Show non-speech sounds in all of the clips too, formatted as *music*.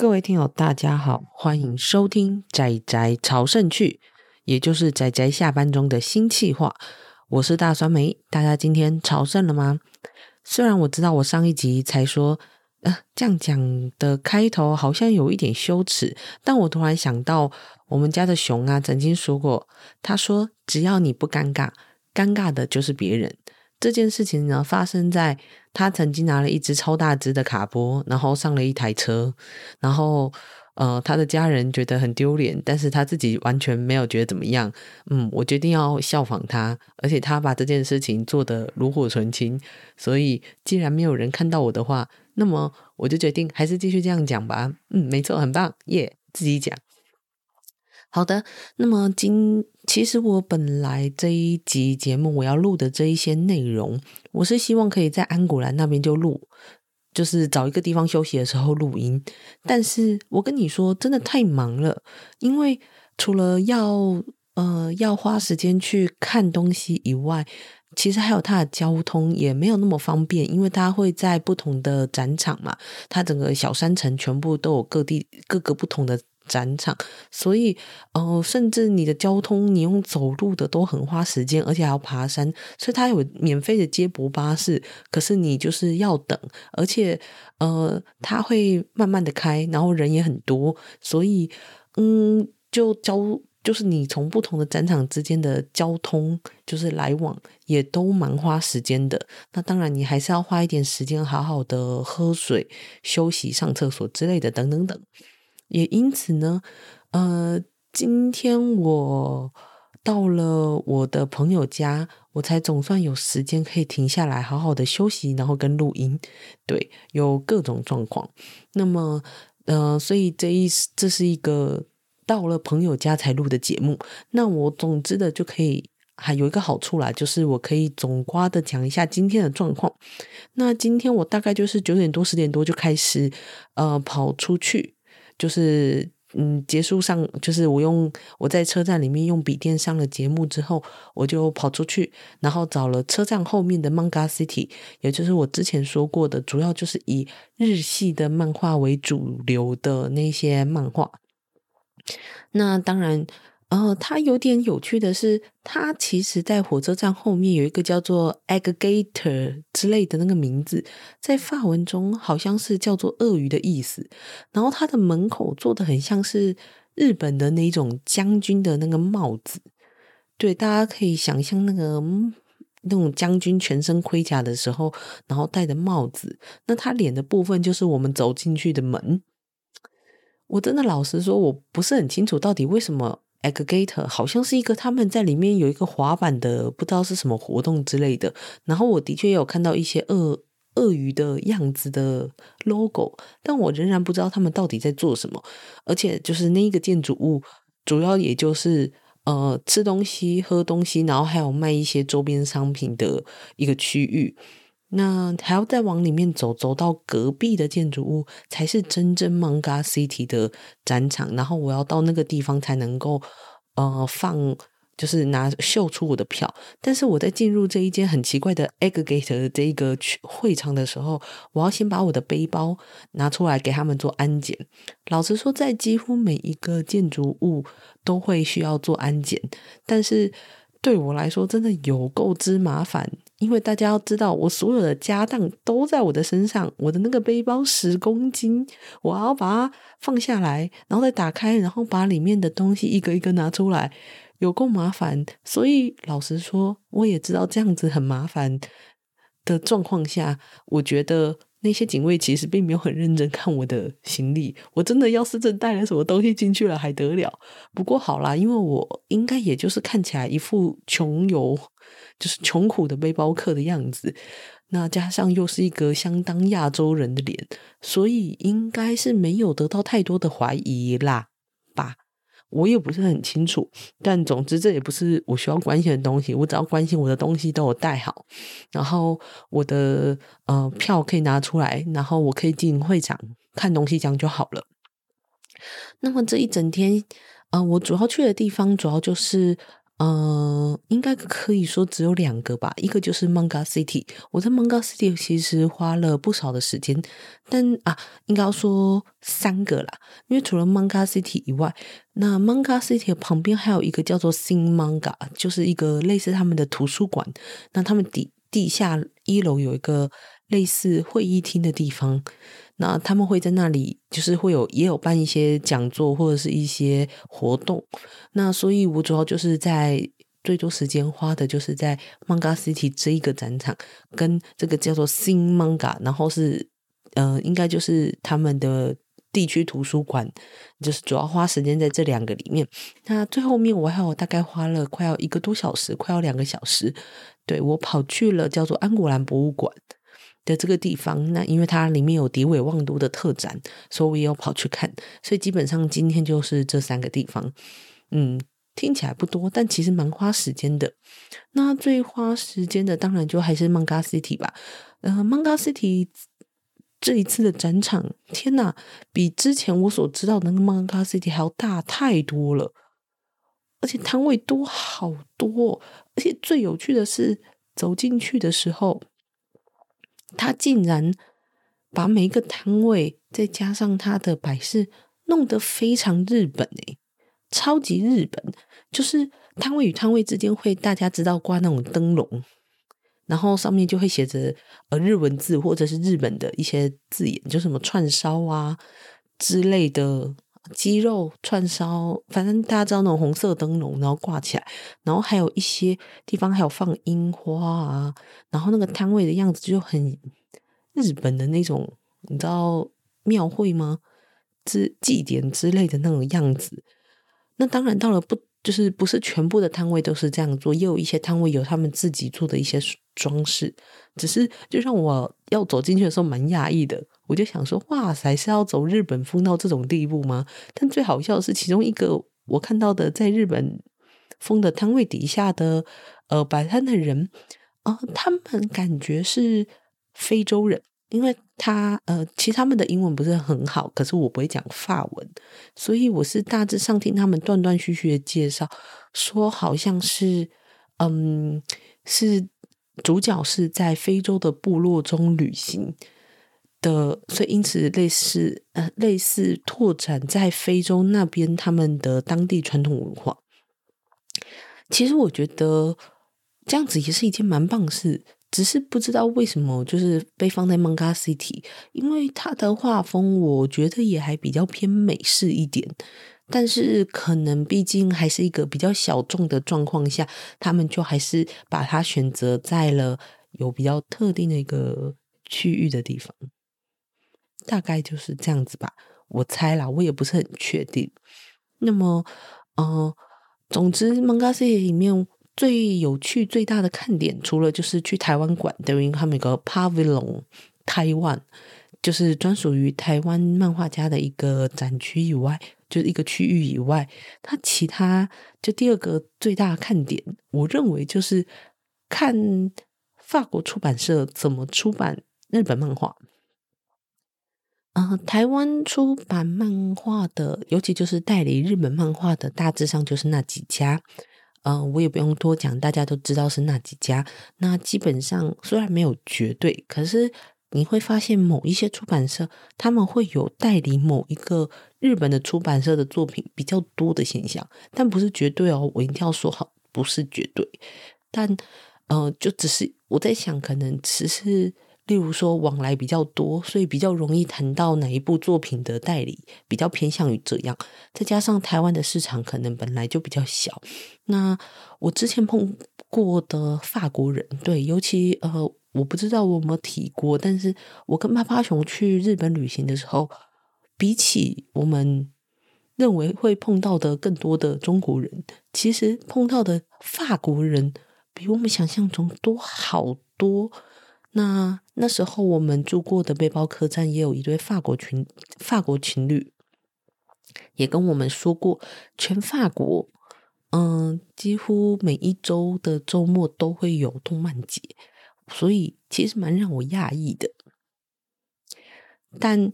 各位听友，大家好，欢迎收听宅宅朝圣去，也就是宅宅下班中的新企划。我是大酸梅，大家今天朝圣了吗？虽然我知道我上一集才说，呃，这样讲的开头好像有一点羞耻，但我突然想到，我们家的熊啊曾经说过，他说只要你不尴尬，尴尬的就是别人。这件事情呢，发生在他曾经拿了一只超大只的卡波，然后上了一台车，然后呃，他的家人觉得很丢脸，但是他自己完全没有觉得怎么样。嗯，我决定要效仿他，而且他把这件事情做得炉火纯青。所以，既然没有人看到我的话，那么我就决定还是继续这样讲吧。嗯，没错，很棒，耶，自己讲。好的，那么今其实我本来这一集节目我要录的这一些内容，我是希望可以在安古兰那边就录，就是找一个地方休息的时候录音。但是我跟你说，真的太忙了，因为除了要呃要花时间去看东西以外，其实还有它的交通也没有那么方便，因为它会在不同的展场嘛，它整个小山城全部都有各地各个不同的。展场，所以呃，甚至你的交通，你用走路的都很花时间，而且还要爬山。所以它有免费的接驳巴士，可是你就是要等，而且呃，它会慢慢的开，然后人也很多，所以嗯，就交就是你从不同的展场之间的交通，就是来往也都蛮花时间的。那当然，你还是要花一点时间，好好的喝水、休息、上厕所之类的，等等等。也因此呢，呃，今天我到了我的朋友家，我才总算有时间可以停下来，好好的休息，然后跟录音。对，有各种状况。那么，呃，所以这一这是一个到了朋友家才录的节目。那我总之的就可以还有一个好处啦，就是我可以总括的讲一下今天的状况。那今天我大概就是九点多十点多就开始，呃，跑出去。就是嗯，结束上就是我用我在车站里面用笔电上了节目之后，我就跑出去，然后找了车站后面的 Manga City，也就是我之前说过的，主要就是以日系的漫画为主流的那些漫画。那当然。呃，它有点有趣的是，它其实在火车站后面有一个叫做 Alligator 之类的那个名字，在法文中好像是叫做鳄鱼的意思。然后它的门口做的很像是日本的那种将军的那个帽子，对，大家可以想象那个那种将军全身盔甲的时候，然后戴的帽子。那他脸的部分就是我们走进去的门。我真的老实说，我不是很清楚到底为什么。Aggregator 好像是一个他们在里面有一个滑板的，不知道是什么活动之类的。然后我的确有看到一些鳄鳄鱼的样子的 logo，但我仍然不知道他们到底在做什么。而且就是那一个建筑物，主要也就是呃吃东西、喝东西，然后还有卖一些周边商品的一个区域。那还要再往里面走，走到隔壁的建筑物才是真正 Manga City 的展场。然后我要到那个地方才能够呃放，就是拿秀出我的票。但是我在进入这一间很奇怪的 Alligator 的这一个会场的时候，我要先把我的背包拿出来给他们做安检。老实说，在几乎每一个建筑物都会需要做安检，但是对我来说真的有够之麻烦。因为大家要知道，我所有的家当都在我的身上，我的那个背包十公斤，我要把它放下来，然后再打开，然后把里面的东西一个一个拿出来，有够麻烦。所以老实说，我也知道这样子很麻烦的状况下，我觉得那些警卫其实并没有很认真看我的行李。我真的要是真带了什么东西进去了，还得了？不过好啦，因为我应该也就是看起来一副穷游。就是穷苦的背包客的样子，那加上又是一个相当亚洲人的脸，所以应该是没有得到太多的怀疑啦？我也不是很清楚，但总之这也不是我需要关心的东西。我只要关心我的东西都有带好，然后我的呃票可以拿出来，然后我可以进会场看东西，这样就好了。那么这一整天，呃，我主要去的地方主要就是。呃，应该可以说只有两个吧。一个就是 Manga City，我在 Manga City 其实花了不少的时间，但啊，应该要说三个啦。因为除了 Manga City 以外，那 Manga City 旁边还有一个叫做 Sing Manga，就是一个类似他们的图书馆。那他们底地下一楼有一个类似会议厅的地方，那他们会在那里，就是会有也有办一些讲座或者是一些活动。那所以，我主要就是在最多时间花的就是在 Manga City 这一个展场，跟这个叫做 Sing Manga，然后是呃，应该就是他们的地区图书馆，就是主要花时间在这两个里面。那最后面我还有大概花了快要一个多小时，快要两个小时，对，我跑去了叫做安古兰博物馆。的这个地方，那因为它里面有迪伟旺都的特展，所以我也有跑去看。所以基本上今天就是这三个地方，嗯，听起来不多，但其实蛮花时间的。那最花时间的当然就还是漫咖 City 吧。呃漫咖 City 这一次的展场，天呐，比之前我所知道的那个漫咖 City 还要大太多了，而且摊位多好多，而且最有趣的是走进去的时候。他竟然把每一个摊位再加上他的摆饰弄得非常日本诶，超级日本！就是摊位与摊位之间会大家知道挂那种灯笼，然后上面就会写着呃日文字或者是日本的一些字眼，就什么串烧啊之类的鸡肉串烧，反正大家知道那种红色灯笼，然后挂起来，然后还有一些地方还有放樱花啊，然后那个摊位的样子就很日本的那种，你知道庙会吗？之祭典之类的那种样子。那当然到了不就是不是全部的摊位都是这样做，也有一些摊位有他们自己做的一些装饰，只是就让我要走进去的时候蛮讶异的。我就想说，哇塞，是要走日本风到这种地步吗？但最好笑的是，其中一个我看到的在日本风的摊位底下的呃摆摊的人啊、他们感觉是非洲人，因为他呃，其实他们的英文不是很好，可是我不会讲法文，所以我是大致上听他们断断续续的介绍，说好像是嗯，是主角是在非洲的部落中旅行。的，所以因此类似呃类似拓展在非洲那边他们的当地传统文化。其实我觉得这样子也是一件蛮棒的事，只是不知道为什么就是被放在 Manga City，因为它的画风我觉得也还比较偏美式一点，但是可能毕竟还是一个比较小众的状况下，他们就还是把它选择在了有比较特定的一个区域的地方。大概就是这样子吧，我猜啦，我也不是很确定。那么，呃，总之，Manga City 里面最有趣、最大的看点，除了就是去台湾馆，等于他们有个 Pavilion 台湾，就是专属于台湾漫画家的一个展区以外，就是一个区域以外，它其他就第二个最大的看点，我认为就是看法国出版社怎么出版日本漫画。呃，台湾出版漫画的，尤其就是代理日本漫画的，大致上就是那几家。呃，我也不用多讲，大家都知道是那几家。那基本上虽然没有绝对，可是你会发现某一些出版社他们会有代理某一个日本的出版社的作品比较多的现象，但不是绝对哦。我一定要说好，不是绝对。但呃，就只是我在想，可能只是。例如说往来比较多，所以比较容易谈到哪一部作品的代理，比较偏向于这样。再加上台湾的市场可能本来就比较小，那我之前碰过的法国人，对，尤其呃，我不知道我有没有提过，但是我跟趴趴熊去日本旅行的时候，比起我们认为会碰到的更多的中国人，其实碰到的法国人比我们想象中多好多。那那时候我们住过的背包客栈也有一对法国群法国情侣，也跟我们说过，全法国，嗯，几乎每一周的周末都会有动漫节，所以其实蛮让我讶异的。但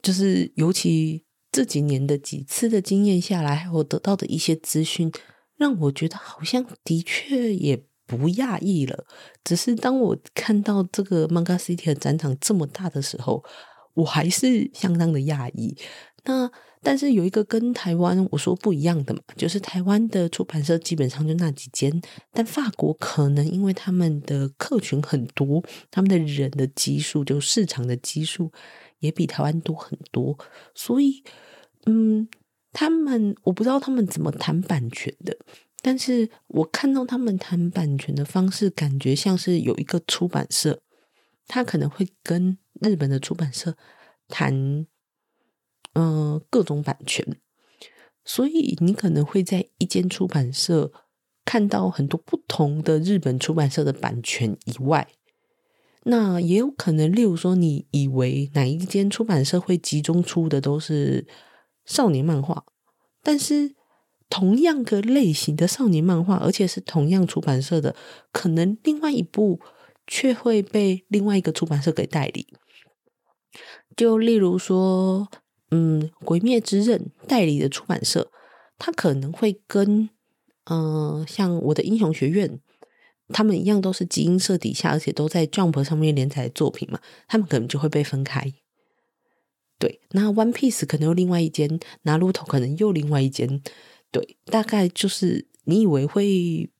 就是尤其这几年的几次的经验下来，我得到的一些资讯，让我觉得好像的确也不讶异了。只是当我看到这个 Manga City 的展场这么大的时候，我还是相当的讶异。那但是有一个跟台湾我说不一样的嘛，就是台湾的出版社基本上就那几间，但法国可能因为他们的客群很多，他们的人的基数就市场的基数也比台湾多很多，所以嗯，他们我不知道他们怎么谈版权的，但是我看到他们谈版权的方式，感觉像是有一个出版社，他可能会跟日本的出版社谈。嗯、各种版权，所以你可能会在一间出版社看到很多不同的日本出版社的版权以外，那也有可能，例如说，你以为哪一间出版社会集中出的都是少年漫画，但是同样个类型的少年漫画，而且是同样出版社的，可能另外一部却会被另外一个出版社给代理。就例如说。嗯，《鬼灭之刃》代理的出版社，他可能会跟嗯、像我的英雄学院，他们一样都是集英社底下，而且都在 Jump 上面连载的作品嘛，他们可能就会被分开。对，那 One Piece 可能又另外一间，拿鹿头可能又另外一间，对，大概就是你以为会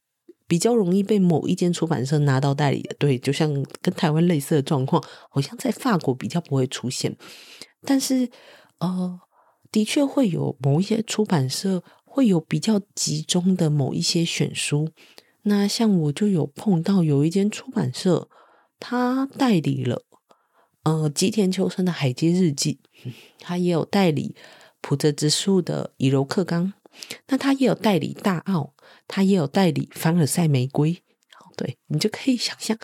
比较容易被某一间出版社拿到代理的，对，就像跟台湾类似的状况，好像在法国比较不会出现，但是。呃，的确会有某一些出版社会有比较集中的某一些选书。那像我就有碰到有一间出版社，他代理了呃吉田秋生的《海街日记》，*laughs* 他也有代理浦泽直树的《以柔克刚》，那他也有代理大奥，他也有代理凡尔赛玫瑰。对，你就可以想象，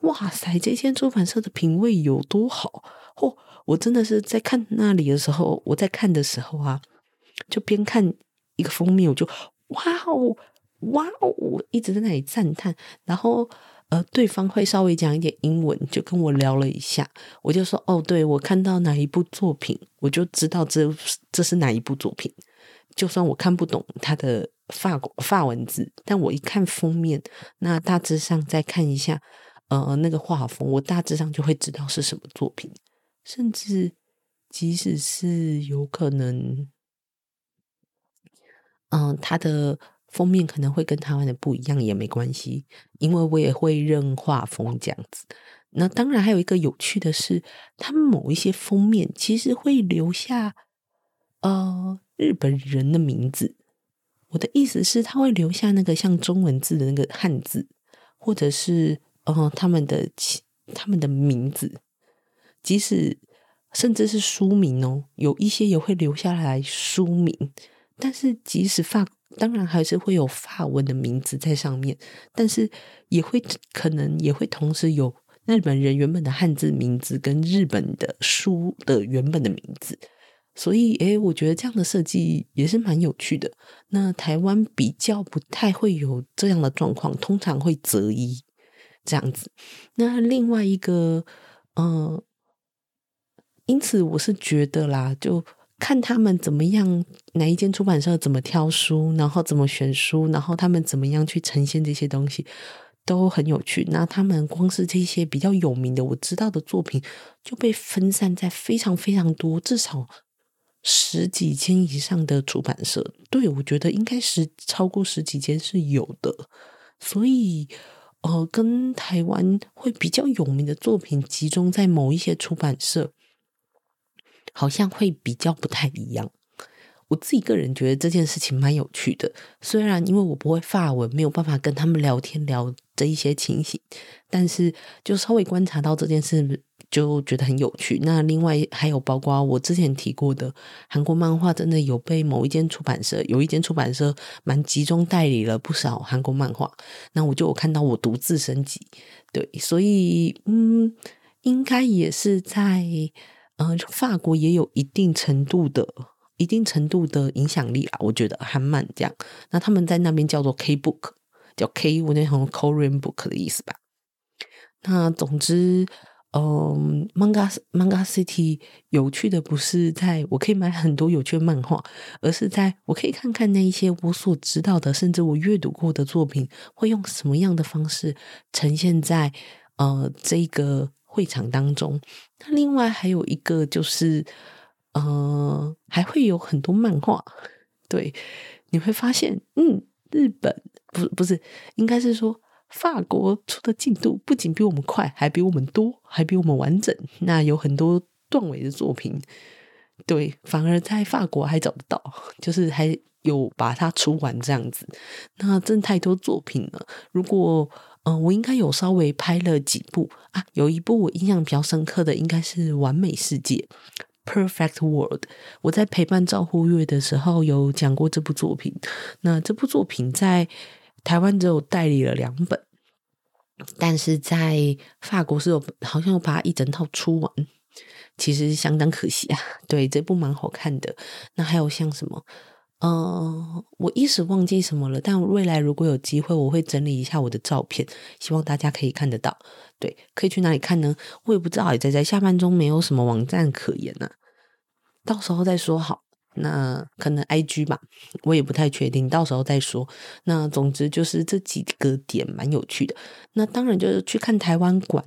哇塞，这间出版社的品味有多好，嚯！我真的是在看那里的时候，我在看的时候啊，就边看一个封面，我就哇哦哇哦，一直在那里赞叹。然后呃，对方会稍微讲一点英文，就跟我聊了一下，我就说哦，对，我看到哪一部作品，我就知道这这是哪一部作品。就算我看不懂他的法国法文字，但我一看封面，那大致上再看一下呃那个画风，我大致上就会知道是什么作品。甚至，即使是有可能，嗯，它的封面可能会跟台湾的不一样，也没关系，因为我也会认画风这样子。那当然还有一个有趣的是，他们某一些封面其实会留下呃日本人的名字。我的意思是，他会留下那个像中文字的那个汉字，或者是呃他们的他们的名字。即使甚至是书名哦，有一些也会留下来书名。但是即使法，当然还是会有法文的名字在上面，但是也会可能也会同时有日本人原本的汉字名字跟日本的书的原本的名字。所以，诶，我觉得这样的设计也是蛮有趣的。那台湾比较不太会有这样的状况，通常会择一这样子。那另外一个，嗯、因此，我是觉得啦，就看他们怎么样，哪一间出版社怎么挑书，然后怎么选书，然后他们怎么样去呈现这些东西，都很有趣。那他们光是这些比较有名的，我知道的作品，就被分散在非常非常多，至少十几间以上的出版社。对，我觉得应该是超过十几间是有的。所以，呃，跟台湾会比较有名的作品集中在某一些出版社。好像会比较不太一样。我自己个人觉得这件事情蛮有趣的，虽然因为我不会法文，没有办法跟他们聊天聊这一些情形，但是就稍微观察到这件事，就觉得很有趣。那另外还有包括我之前提过的韩国漫画，真的有被某一间出版社，有一间出版社蛮集中代理了不少韩国漫画。那我就有看到我独自升级，对，所以嗯，应该也是在。呃，法国也有一定程度的、一定程度的影响力啊，我觉得还蛮这样。那他们在那边叫做 K book，叫 K，我那种 Korean book 的意思吧。那总之，嗯，Manga Manga City 有趣的不是在我可以买很多有趣的漫画，而是在我可以看看那一些我所知道的，甚至我阅读过的作品，会用什么样的方式呈现在呃这个会场当中。那另外还有一个就是，呃，还会有很多漫画，对，你会发现，嗯，日本不不是，应该是说。法国出的进度不仅比我们快，还比我们多，还比我们完整。那有很多断尾的作品，对，反而在法国还找得到，就是还有把它出完这样子。那真太多作品了。如果嗯、呃，我应该有稍微拍了几部啊，有一部我印象比较深刻的，应该是《完美世界》（Perfect World）。我在陪伴照护月的时候有讲过这部作品。那这部作品在台湾只有代理了两本，但是在法国是有，好像有把它一整套出完，其实相当可惜啊。*laughs* 对，这部蛮好看的。那还有像什么，呃，我一时忘记什么了。但未来如果有机会，我会整理一下我的照片，希望大家可以看得到。对，可以去哪里看呢？我也不知道，也在在下半中没有什么网站可言呢、啊，到时候再说好。那可能 IG 吧，我也不太确定，到时候再说。那总之就是这几个点蛮有趣的。那当然就是去看台湾馆，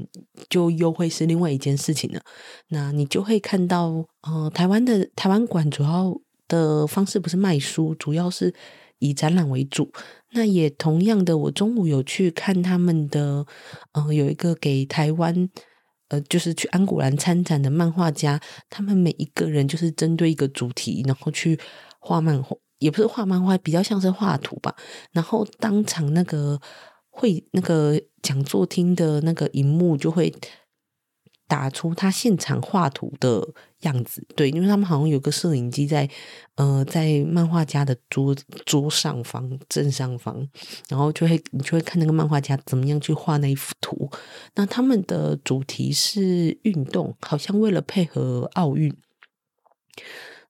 就又会是另外一件事情了。那你就会看到，呃，台湾的台湾馆主要的方式不是卖书，主要是以展览为主。那也同样的，我中午有去看他们的，呃，有一个给台湾。呃，就是去安古兰参展的漫画家，他们每一个人就是针对一个主题，然后去画漫画，也不是画漫画，比较像是画图吧。然后当场那个会那个讲座厅的那个荧幕就会。打出他现场画图的样子，对，因为他们好像有个摄影机在，呃，在漫画家的桌桌上方正上方，然后就会你就会看那个漫画家怎么样去画那一幅图。那他们的主题是运动，好像为了配合奥运，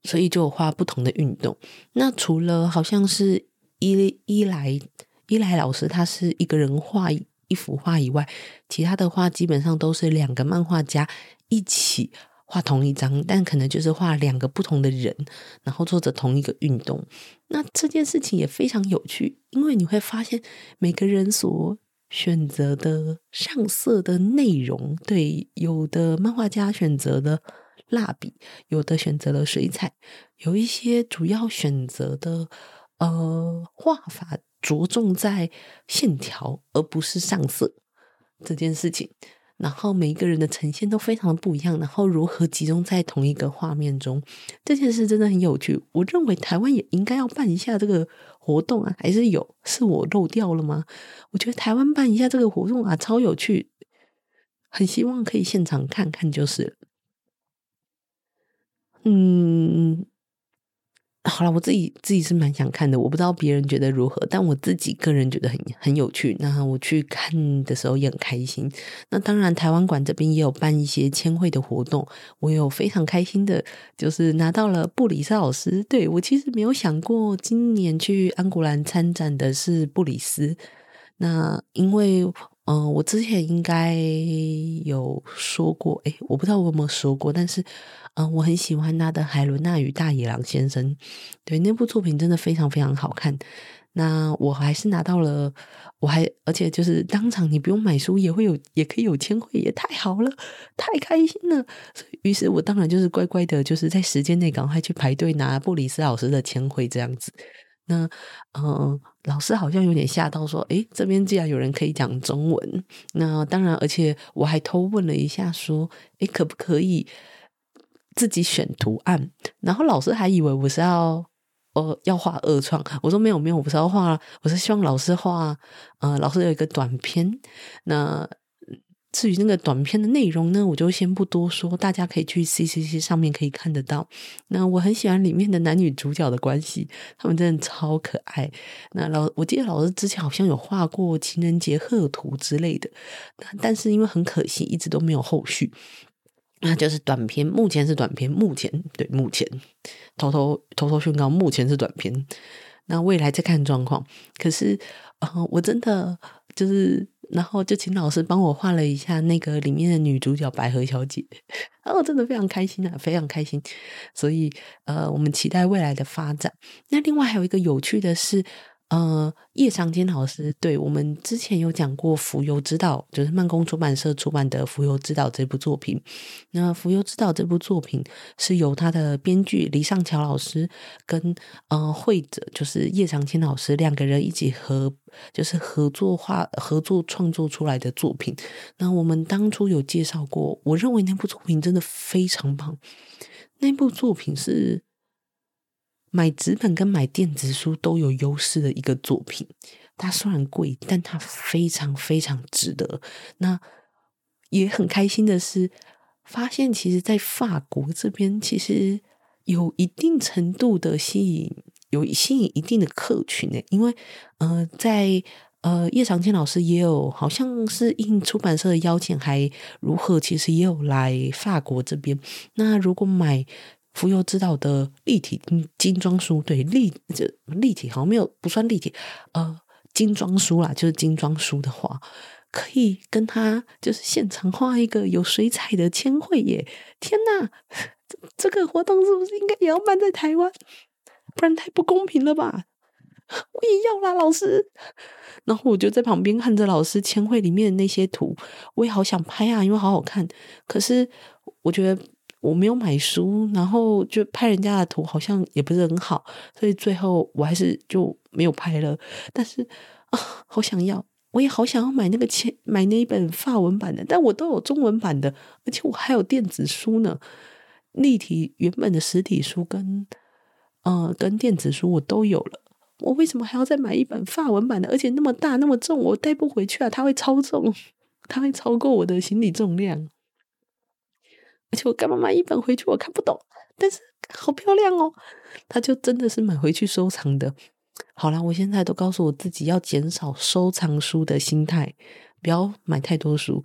所以就画不同的运动。那除了好像是伊伊莱伊莱老师，他是一个人画。一幅画以外，其他的画基本上都是两个漫画家一起画同一张，但可能就是画两个不同的人，然后做着同一个运动。那这件事情也非常有趣，因为你会发现每个人所选择的上色的内容，对，有的漫画家选择的蜡笔，有的选择了水彩，有一些主要选择的呃画法。着重在线条，而不是上色这件事情。然后每一个人的呈现都非常的不一样。然后如何集中在同一个画面中，这件事真的很有趣。我认为台湾也应该要办一下这个活动啊，还是有？是我漏掉了吗？我觉得台湾办一下这个活动啊，超有趣，很希望可以现场看看就是。嗯。好了，我自己自己是蛮想看的，我不知道别人觉得如何，但我自己个人觉得很很有趣。那我去看的时候也很开心。那当然，台湾馆这边也有办一些签绘的活动，我有非常开心的，就是拿到了布里斯老师。对，我其实没有想过今年去安古兰参展的是布里斯，那因为。嗯、我之前应该有说过，诶，我不知道我有没有说过，但是，嗯、我很喜欢他的《海伦娜与大野狼先生》，对，那部作品真的非常非常好看。那我还是拿到了，我还而且就是当场你不用买书也会有，也可以有签绘，也太好了，太开心了。于是我当然就是乖乖的，就是在时间内赶快去排队拿布里斯老师的签绘这样子。那，嗯、老师好像有点吓到，说：“诶，这边竟然有人可以讲中文。”那当然，而且我还偷问了一下，说：“诶，可不可以自己选图案？”然后老师还以为我是要，呃，要画二创。我说：“没有，没有，我不是要画，我是希望老师画。”呃，老师有一个短片，那。至于那个短片的内容呢，我就先不多说，大家可以去 CCC 上面可以看得到。那我很喜欢里面的男女主角的关系，他们真的超可爱。那老，我记得老师之前好像有画过情人节贺图之类的，但是因为很可惜，一直都没有后续。那就是短片，目前是短片，目前对，目前偷偷偷偷宣告，目前是短片。那未来再看状况。可是，呃，我真的就是。然后就请老师帮我画了一下那个里面的女主角百合小姐，*laughs* 哦真的非常开心啊，非常开心。所以呃，我们期待未来的发展。那另外还有一个有趣的是。呃，叶长青老师，对，我们之前有讲过《浮游之岛》，就是慢工出版社出版的《浮游之岛》这部作品。那《浮游之岛》这部作品是由他的编剧李尚乔老师跟呃绘者，就是叶长青老师两个人一起合，就是合作画、合作创作出来的作品。那我们当初有介绍过，我认为那部作品真的非常棒。那部作品是。买纸本跟买电子书都有优势的一个作品，它虽然贵，但它非常非常值得。那也很开心的是，发现其实，在法国这边，其实有一定程度的吸引，有吸引一定的客群呢。因为呃，在呃叶长青老师也有，好像是应出版社的邀请，还如何，其实也有来法国这边。那如果买。浮游之道的立体精装书，对立这立体好像没有不算立体，呃，精装书啦，就是精装书的话，可以跟他就是现场画一个有水彩的签绘耶！天哪，这这个活动是不是应该也要办在台湾？不然太不公平了吧？我也要啦，老师。然后我就在旁边看着老师签绘里面的那些图，我也好想拍啊，因为好好看。可是我觉得。我没有买书，然后就拍人家的图，好像也不是很好，所以最后我还是就没有拍了。但是啊，好想要，我也好想要买那个钱，买那一本法文版的，但我都有中文版的，而且我还有电子书呢。立体原本的实体书跟呃跟电子书我都有了，我为什么还要再买一本法文版的？而且那么大那么重，我带不回去啊！它会超重，它会超过我的行李重量。而且我干嘛买一本回去？我看不懂，但是好漂亮哦！他就真的是买回去收藏的。好啦，我现在都告诉我自己要减少收藏书的心态，不要买太多书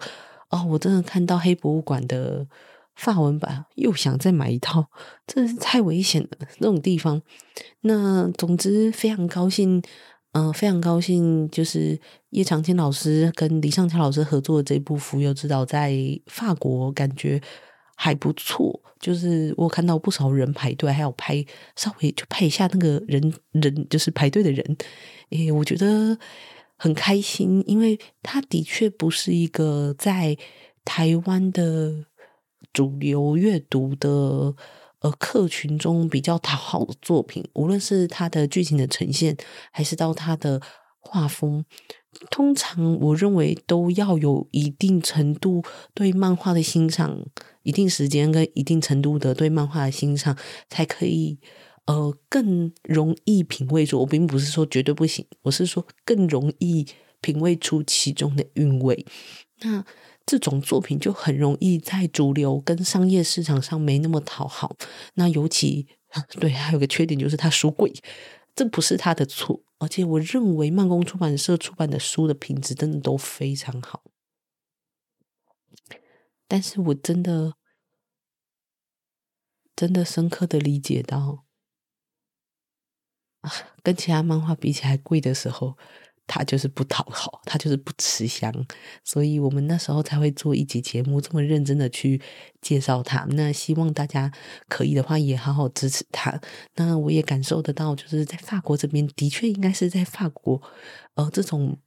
哦。我真的看到黑博物馆的法文版，又想再买一套，真的是太危险了。那种地方，那总之非常高兴，嗯、非常高兴，就是叶长青老师跟李尚乔老师合作的这部《浮游之岛》在法国，感觉。还不错，就是我看到不少人排队，还有拍稍微就拍一下那个人人，就是排队的人，诶，我觉得很开心，因为他的确不是一个在台湾的主流阅读的呃客群中比较讨好的作品，无论是他的剧情的呈现，还是到他的画风。通常我认为都要有一定程度对漫画的欣赏，一定时间跟一定程度的对漫画的欣赏，才可以呃更容易品味出。我并不是说绝对不行，我是说更容易品味出其中的韵味。那这种作品就很容易在主流跟商业市场上没那么讨好。那尤其 *laughs* 对，还有个缺点就是它书贵，这不是他的错。而且我认为慢工出版社出版的书的品质真的都非常好，但是我真的真的深刻的理解到，啊，跟其他漫画比起来贵的时候。他就是不讨好，他就是不吃香，所以我们那时候才会做一集节目，这么认真的去介绍他。那希望大家可以的话，也好好支持他。那我也感受得到，就是在法国这边，的确应该是在法国，呃，这种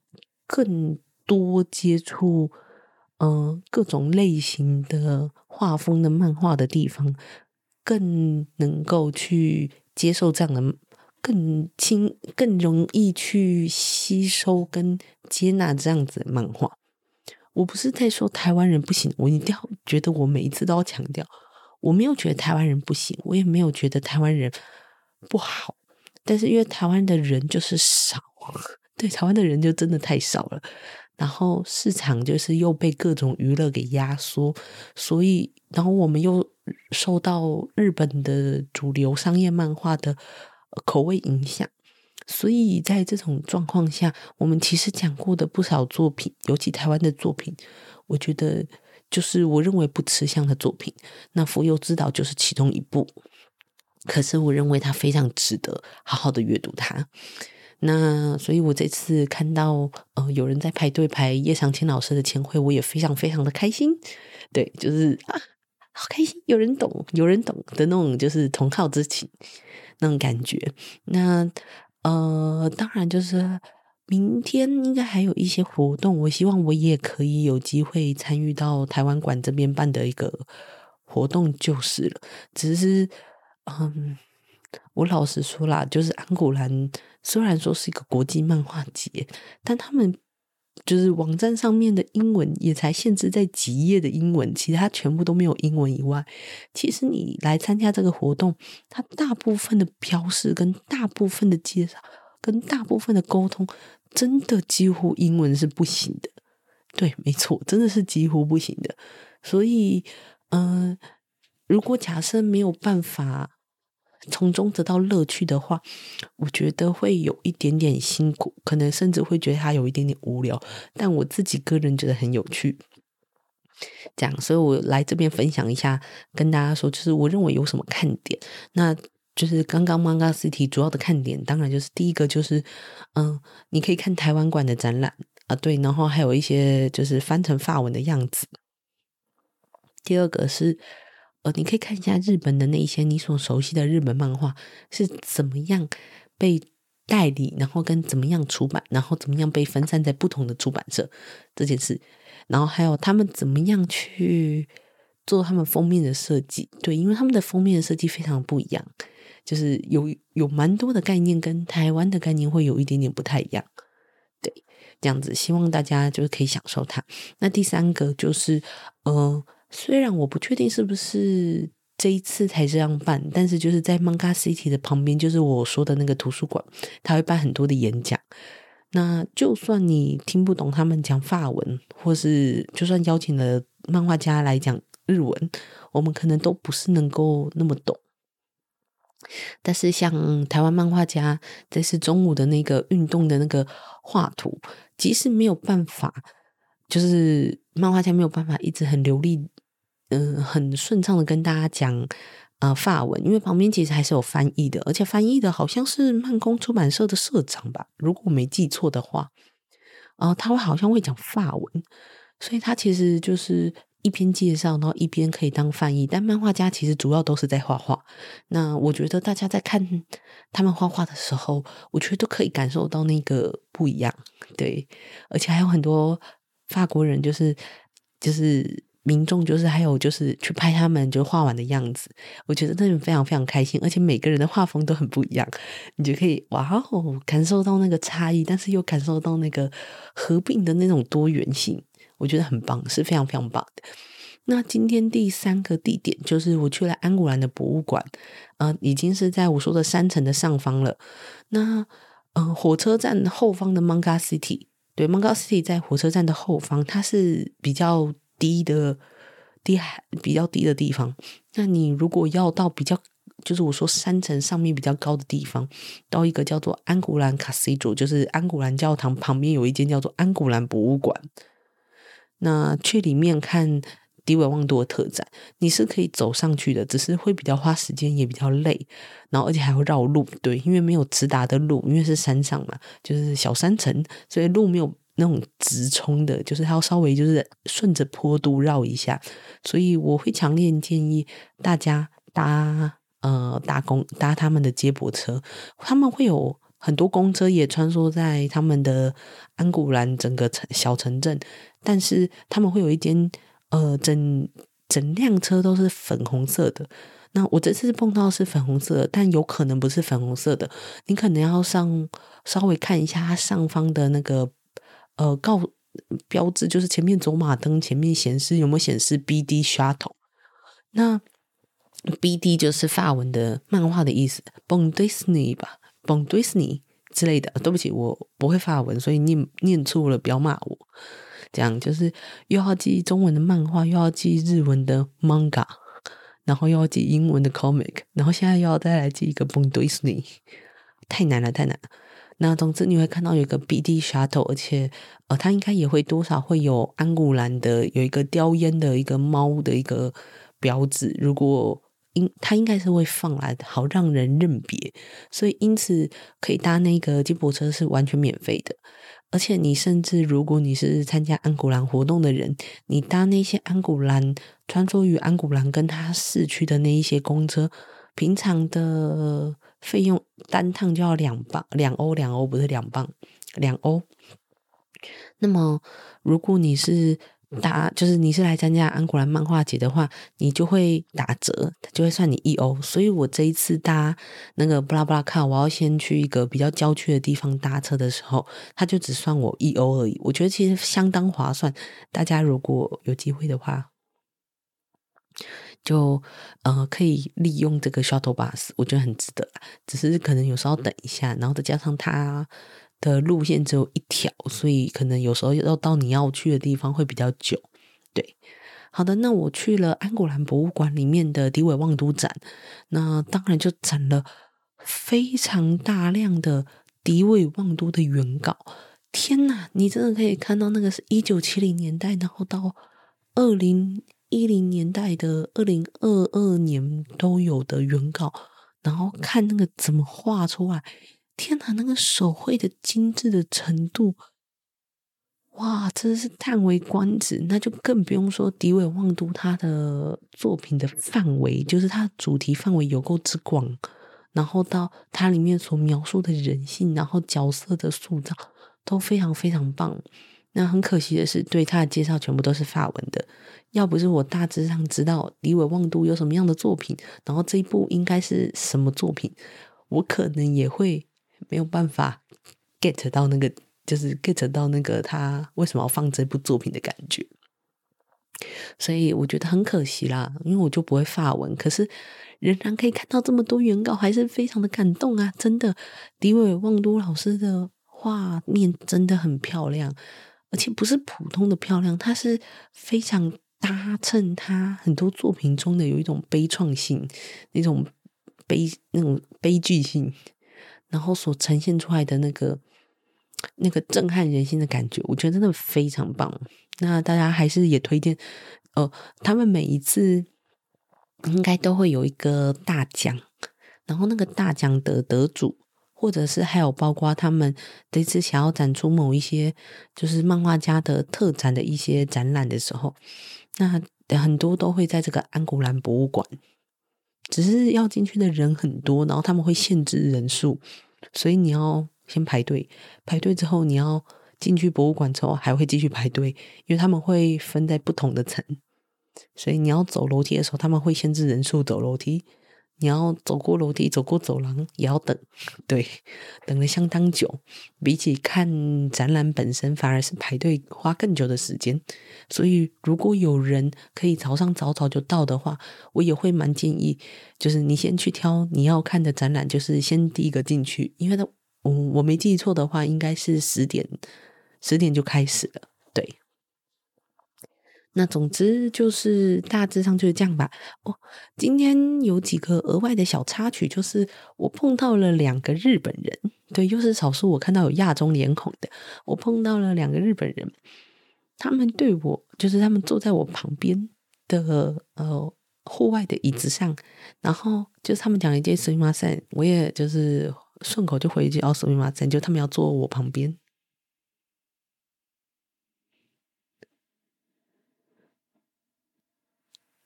更多接触，呃，各种类型的画风的漫画的地方，更能够去接受这样的。更轻、更容易去吸收跟接纳这样子的漫画。我不是在说台湾人不行，我一定要觉得我每一次都要强调，我没有觉得台湾人不行，我也没有觉得台湾人不好。但是因为台湾的人就是少，*laughs* 对，台湾的人就真的太少了。然后市场就是又被各种娱乐给压缩，所以然后我们又受到日本的主流商业漫画的。口味影响，所以在这种状况下，我们其实讲过的不少作品，尤其台湾的作品，我觉得就是我认为不吃香的作品。那《浮游之岛》就是其中一部，可是我认为它非常值得好好的阅读它。那所以，我这次看到呃有人在排队排叶长青老师的签会，我也非常非常的开心。对，就是啊，好开心，有人懂，有人懂的那种，就是同好之情那种感觉。那呃，当然就是明天应该还有一些活动，我希望我也可以有机会参与到台湾馆这边办的一个活动就是了。只是嗯。我老实说啦，就是安古兰虽然说是一个国际漫画节，但他们就是网站上面的英文也才限制在几页的英文，其他全部都没有英文以外，其实你来参加这个活动，它大部分的标示跟大部分的介绍跟大部分的沟通，真的几乎英文是不行的。对，没错，真的是几乎不行的。所以，嗯、如果假设没有办法。从中得到乐趣的话，我觉得会有一点点辛苦，可能甚至会觉得它有一点点无聊。但我自己个人觉得很有趣，这样，所以我来这边分享一下，跟大家说，就是我认为有什么看点。那就是刚刚 Manga City 主要的看点，当然就是第一个就是，嗯，你可以看台湾馆的展览啊，对，然后还有一些就是翻成法文的样子。第二个是。呃，你可以看一下日本的那一些你所熟悉的日本漫画是怎么样被代理，然后跟怎么样出版，然后怎么样被分散在不同的出版社这件事，然后还有他们怎么样去做他们封面的设计。对，因为他们的封面的设计非常不一样，就是有有蛮多的概念跟台湾的概念会有一点点不太一样。对，这样子，希望大家就是可以享受它。那第三个就是，呃。虽然我不确定是不是这一次才这样办，但是就是在 Manga City 的旁边，就是我说的那个图书馆，他会办很多的演讲。那就算你听不懂他们讲法文，或是就算邀请了漫画家来讲日文，我们可能都不是能够那么懂。但是像台湾漫画家这次中午的那个运动的那个画图，即使没有办法，就是漫画家没有办法一直很流利。嗯，很顺畅的跟大家讲，呃，法文，因为旁边其实还是有翻译的，而且翻译的好像是漫工出版社的社长吧，如果我没记错的话，啊、呃，他会好像会讲法文，所以他其实就是一边介绍，然后一边可以当翻译。但漫画家其实主要都是在画画，那我觉得大家在看他们画画的时候，我觉得都可以感受到那个不一样，对，而且还有很多法国人，就是就是。民众就是还有就是去拍他们就画完的样子，我觉得那种非常非常开心，而且每个人的画风都很不一样，你就可以哇哦感受到那个差异，但是又感受到那个合并的那种多元性，我觉得很棒，是非常非常棒的。那今天第三个地点就是我去了安古兰的博物馆，呃，已经是在我说的山城的上方了。那呃，火车站后方的 Manga City，对，Manga City 在火车站的后方，它是比较。低的低海比较低的地方，那你如果要到比较，就是我说山城上面比较高的地方，到一个叫做安古兰 Cathedral，就是安古兰教堂旁边有一间叫做安古兰博物馆。那去里面看迪维旺多特展，你是可以走上去的，只是会比较花时间，也比较累，然后而且还会绕路，对，因为没有直达的路，因为是山上嘛，就是小山城，所以路没有。那种直冲的，就是它稍微就是顺着坡度绕一下，所以我会强烈建议大家搭呃搭公搭他们的接驳车，他们会有很多公车也穿梭在他们的安古兰整个城小城镇，但是他们会有一间呃整整辆车都是粉红色的，那我这次碰到是粉红色，但有可能不是粉红色的，你可能要上稍微看一下它上方的那个。呃，告标志就是前面走马灯前面显示有没有显示 BD Shuttle？那 BD 就是法文的漫画的意思，Bon Disney 吧，Bon Disney 之类的。对不起，我不会法文，所以念念错了，不要骂我。这样就是又要记中文的漫画，又要记日文的 Manga，然后又要记英文的 Comic，然后现在又要再来记一个 Bon Disney，太难了，太难了。那总之你会看到有一个 BD Shuttle，而且呃，它应该也会多少会有安古兰的有一个叼烟的一个猫的一个标志。如果应它应该是会放来，好让人认别，所以因此可以搭那个金箔车是完全免费的。而且你甚至如果你是参加安古兰活动的人，你搭那些安古兰穿梭于安古兰跟它市区的那一些公车，平常的费用单趟就要两磅，两欧，两欧不是两磅，两欧。那么如果你是打就是你是来参加安古兰漫画节的话，你就会打折，就会算你一欧。所以我这一次搭那个布拉布拉卡，我要先去一个比较郊区的地方搭车的时候，他就只算我一欧而已。我觉得其实相当划算。大家如果有机会的话，就呃可以利用这个 shuttle bus，我觉得很值得啦。只是可能有时候等一下，然后再加上它。的路线只有一条，所以可能有时候要到你要去的地方会比较久。对，好的，那我去了安古兰博物馆里面的迪韦旺都展，那当然就展了非常大量的迪韦旺都的原稿。天哪，你真的可以看到那个是一九七零年代，然后到二零一零年代的二零二二年都有的原稿，然后看那个怎么画出来。天哪，那个手绘的精致的程度，哇，真的是叹为观止。那就更不用说迪伟旺都他的作品的范围，就是他主题范围有够之广，然后到它里面所描述的人性，然后角色的塑造都非常非常棒。那很可惜的是，对他的介绍全部都是法文的。要不是我大致上知道迪韦旺都有什么样的作品，然后这一部应该是什么作品，我可能也会。没有办法 get 到那个，就是 get 到那个他为什么要放这部作品的感觉，所以我觉得很可惜啦，因为我就不会法文，可是仍然可以看到这么多原稿，还是非常的感动啊！真的，迪韦旺都老师的画面真的很漂亮，而且不是普通的漂亮，它是非常搭衬他很多作品中的有一种悲怆性，那种悲那种悲剧性。然后所呈现出来的那个那个震撼人心的感觉，我觉得真的非常棒。那大家还是也推荐，呃，他们每一次应该都会有一个大奖，然后那个大奖的得主，或者是还有包括他们这次想要展出某一些就是漫画家的特展的一些展览的时候，那很多都会在这个安古兰博物馆。只是要进去的人很多，然后他们会限制人数，所以你要先排队。排队之后，你要进去博物馆之后，还会继续排队，因为他们会分在不同的层，所以你要走楼梯的时候，他们会限制人数走楼梯。你要走过楼梯、走过走廊，也要等，*laughs* 对，等了相当久。比起看展览本身，反而是排队花更久的时间。所以，如果有人可以早上早早就到的话，我也会蛮建议，就是你先去挑你要看的展览，就是先第一个进去，因为他，我我没记错的话，应该是十点，十点就开始了，对。那总之就是大致上就是这样吧。哦，今天有几个额外的小插曲，就是我碰到了两个日本人，对，又是少数我看到有亚洲脸孔的。我碰到了两个日本人，他们对我就是他们坐在我旁边的呃户外的椅子上，然后就是他们讲了一件すみません，我也就是顺口就回一句哦すみません，就他们要坐我旁边。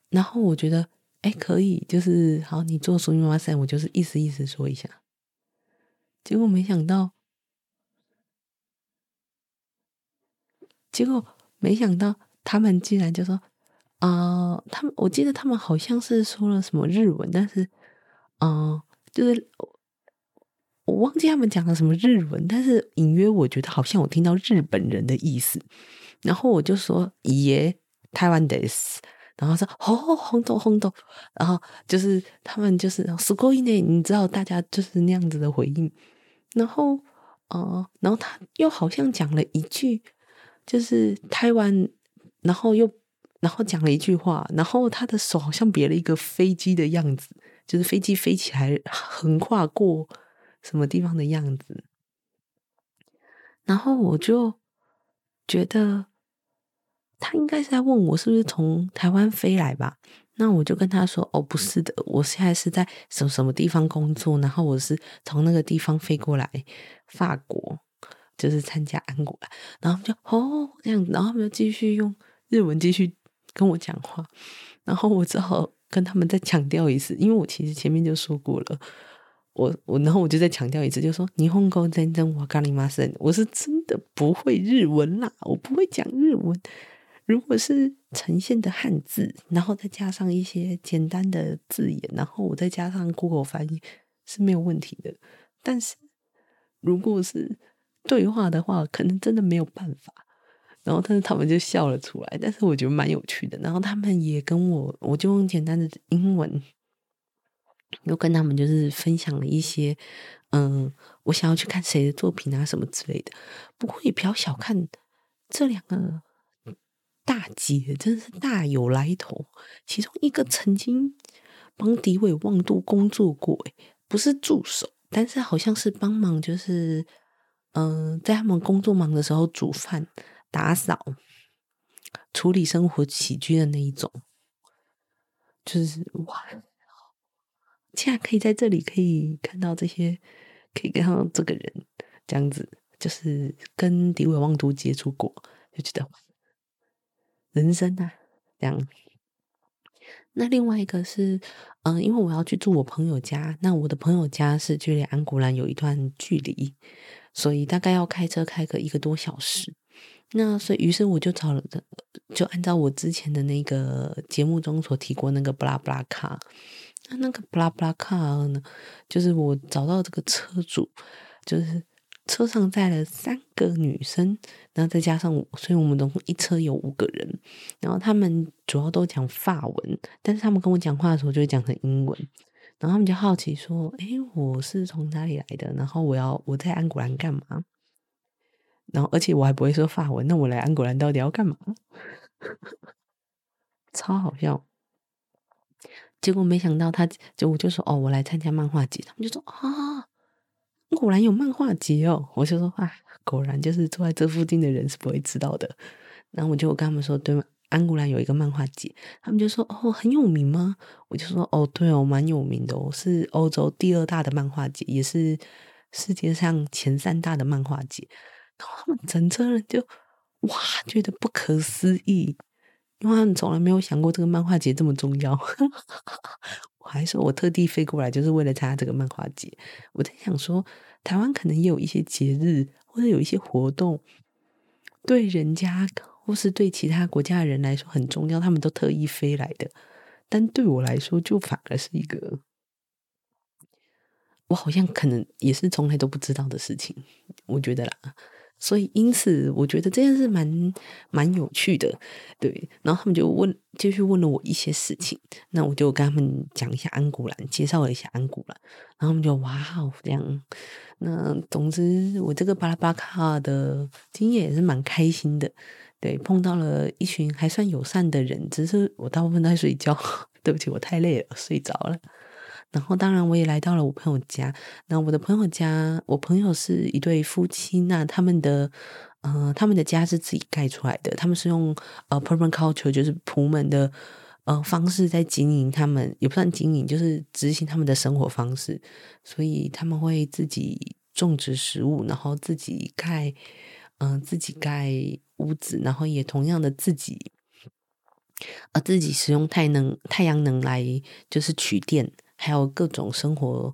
然后我觉得，哎，可以，就是好，你做苏密马赛，我就是意思意思说一下。结果没想到，结果没想到，他们竟然就说，啊、他们我记得他们好像是说了什么日文，但是，嗯、就是我忘记他们讲了什么日文，但是隐约我觉得好像我听到日本人的意思，然后我就说，耶，台湾です。然后说哦，红豆红豆，然后就是他们就是すごいね，你知道大家就是那样子的回应。然后哦、呃，然后他又好像讲了一句，就是台湾，然后又然后讲了一句话，然后他的手好像别了一个飞机的样子，就是飞机飞起来横跨过什么地方的样子。然后我就觉得。 他应该是在问我是不是从台湾飞来吧？那我就跟他说：“哦，不是的，我现在是在什么什么地方工作，然后我是从那个地方飞过来法国，就是参加安古兰。”然后就哦这样，然后他们就继续用日文继续跟我讲话，然后我只好跟他们再强调一次，因为我其实前面就说过了。我我然后我就再强调一次，就说霓虹沟真正我咖喱马森，我是真的不会日文啦，我不会讲日文。如果是呈现的汉字，然后再加上一些简单的字眼，然后我再加上 Google 翻译是没有问题的。但是如果是对话的话，可能真的没有办法。然后，但是他们就笑了出来，但是我觉得蛮有趣的。然后他们也跟我，我就用简单的英文。又跟他们就是分享了一些，嗯，我想要去看谁的作品啊，什么之类的。不过也不要小看这两个大姐，真是大有来头。其中一个曾经帮迪伟旺度工作过，不是助手，但是好像是帮忙，就是嗯，在他们工作忙的时候煮饭、打扫、处理生活起居的那一种，就是哇。现在可以在这里可以看到这些，可以看到这个人这样子，就是跟迪伟旺都接触过，就觉得人生啊这样。那另外一个是，嗯、因为我要去住我朋友家，那我的朋友家是距离安古兰有一段距离，所以大概要开车开个一个多小时。那所以于是我就找了，就按照我之前的那个节目中所提过那个布拉布拉卡。那那个布拉布拉卡呢，就是我找到这个车主，就是车上载了三个女生，然后再加上我，所以我们总共一车有五个人。然后他们主要都讲法文，但是他们跟我讲话的时候就会讲成英文。然后他们就好奇说：“诶，我是从哪里来的？然后我要我在安古兰干嘛？然后而且我还不会说法文，那我来安古兰到底要干嘛？” *laughs* 超好笑。结果没想到他，就我就说哦，我来参加漫画节，他们就说啊，果然有漫画节哦。我就说啊，果然就是住在这附近的人是不会知道的。然后我就跟他们说，对吗？安古兰有一个漫画节，他们就说哦，很有名吗？我就说哦，对哦，蛮有名的哦，是欧洲第二大的漫画节，也是世界上前三大的漫画节。然后他们整车人就哇，觉得不可思议。因为他们从来没有想过这个漫画节这么重要，我还说我特地飞过来就是为了参加这个漫画节。我在想说，台湾可能也有一些节日或者有一些活动，对人家或是对其他国家的人来说很重要，他们都特意飞来的。但对我来说，就反而是一个我好像可能也是从来都不知道的事情。我觉得啦。所以，因此，我觉得这件事蛮蛮有趣的，对。然后他们就问，继续问了我一些事情，那我就跟他们讲一下安古兰，介绍了一下安古兰。然后他们就哇哦，这样。那总之，我这个巴拉巴卡的经验也是蛮开心的，对，碰到了一群还算友善的人，只是我大部分在睡觉，*laughs* 对不起，我太累了，睡着了。然后，当然，我也来到了我朋友家。那我的朋友家，我朋友是一对夫妻。那他们的，呃，他们的家是自己盖出来的。他们是用呃 permaculture，就是普门的呃方式在经营他们，也不算经营，就是执行他们的生活方式。所以他们会自己种植食物，然后自己盖，嗯、自己盖屋子，然后也同样的自己，呃，自己使用太能太阳能来就是取电。还有各种生活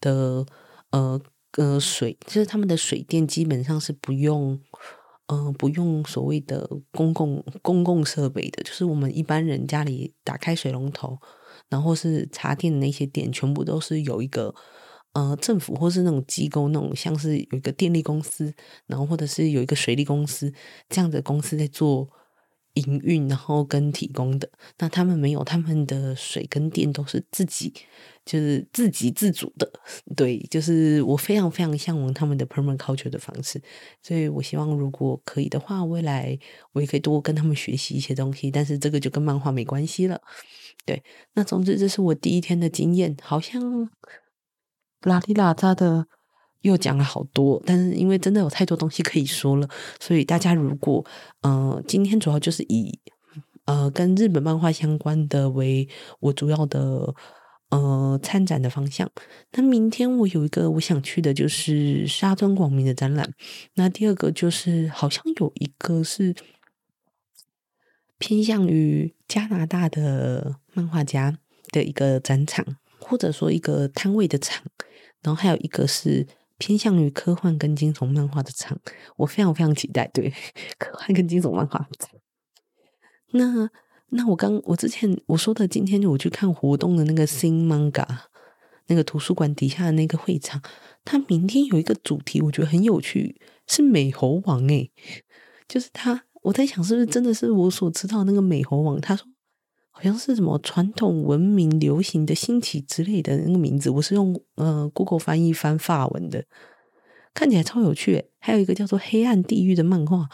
的呃呃水，就是他们的水电基本上是不用，呃不用所谓的公共公共设备的，就是我们一般人家里打开水龙头，然后是插电的那些电，全部都是有一个呃政府或是那种机构，那种像是有一个电力公司，然后或者是有一个水利公司这样的公司在做。营运，然后跟提供的，那他们没有，他们的水跟电都是自己，就是自给自足的。对，就是我非常非常向往他们的 permanent culture 的方式，所以我希望如果可以的话，未来我也可以多跟他们学习一些东西。但是这个就跟漫画没关系了。对，那总之这是我第一天的经验，好像拉里拉扎的。又讲了好多，但是因为真的有太多东西可以说了，所以大家如果嗯、呃，今天主要就是以呃跟日本漫画相关的为我主要的呃参展的方向。那明天我有一个我想去的，就是沙村广明的展览。那第二个就是好像有一个是偏向于加拿大的漫画家的一个展场，或者说一个摊位的场。然后还有一个是。偏向于科幻跟惊悚漫画的场，我非常非常期待。对，*laughs* 科幻跟惊悚漫画。那那我刚我之前我说的，今天我去看活动的那个新 manga 那个图书馆底下的那个会场，它明天有一个主题，我觉得很有趣，是美猴王诶，就是他，我在想是不是真的是我所知道那个美猴王？他说。好像是什么传统文明流行的兴起之类的那个名字，我是用呃 Google 翻译翻法文的，看起来超有趣。还有一个叫做《黑暗地狱》的漫画，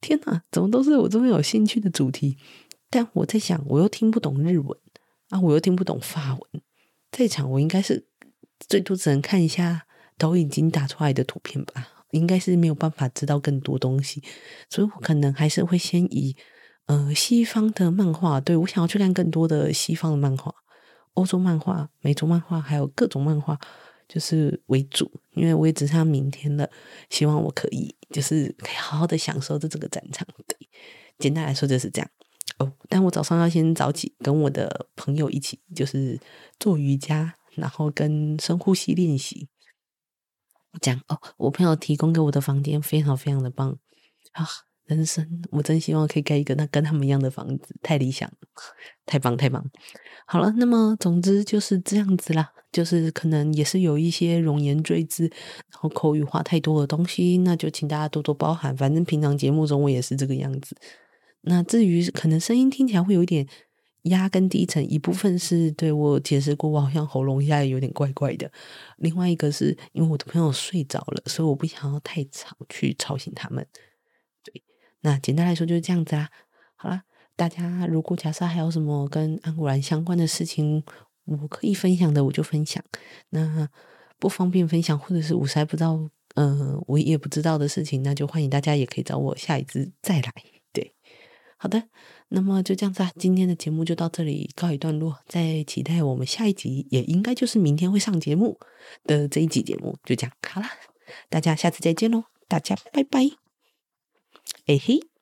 天哪，怎么都是我这么有兴趣的主题？但我在想，我又听不懂日文啊，我又听不懂法文，在场我应该是最多只能看一下导演已经打出来的图片吧，应该是没有办法知道更多东西，所以我可能还是会先以。呃，西方的漫画，对，我想要去看更多的西方的漫画，欧洲漫画、美洲漫画，还有各种漫画，就是为主。因为我也只剩下明天了，希望我可以，就是可以好好的享受这这个战场。对，简单来说就是这样。哦，但我早上要先早起，跟我的朋友一起，就是做瑜伽，然后跟深呼吸练习。这样哦，我朋友提供给我的房间非常非常的棒啊。人生，我真希望可以盖一个那跟他们一样的房子，太理想，太棒太棒。好了，那么总之就是这样子啦，就是可能也是有一些容颜坠字，然后口语化太多的东西，那就请大家多多包涵。反正平常节目中我也是这个样子。那至于可能声音听起来会有一点压跟低沉，一部分是对我解释过，我好像喉咙现在有点怪怪的；另外一个是因为我的朋友睡着了，所以我不想要太吵去吵醒他们。那简单来说就是这样子啦。好啦，大家如果假设还有什么跟安古兰相关的事情，我可以分享的，我就分享。那不方便分享，或者是我实在不知道，我也不知道的事情，那就欢迎大家也可以找我下一次再来。对，好的，那么就这样子啊，今天的节目就到这里告一段落。再期待我们下一集，也应该就是明天会上节目的这一集节目，就这样。好啦，大家下次再见喽，大家拜拜。哎嘿。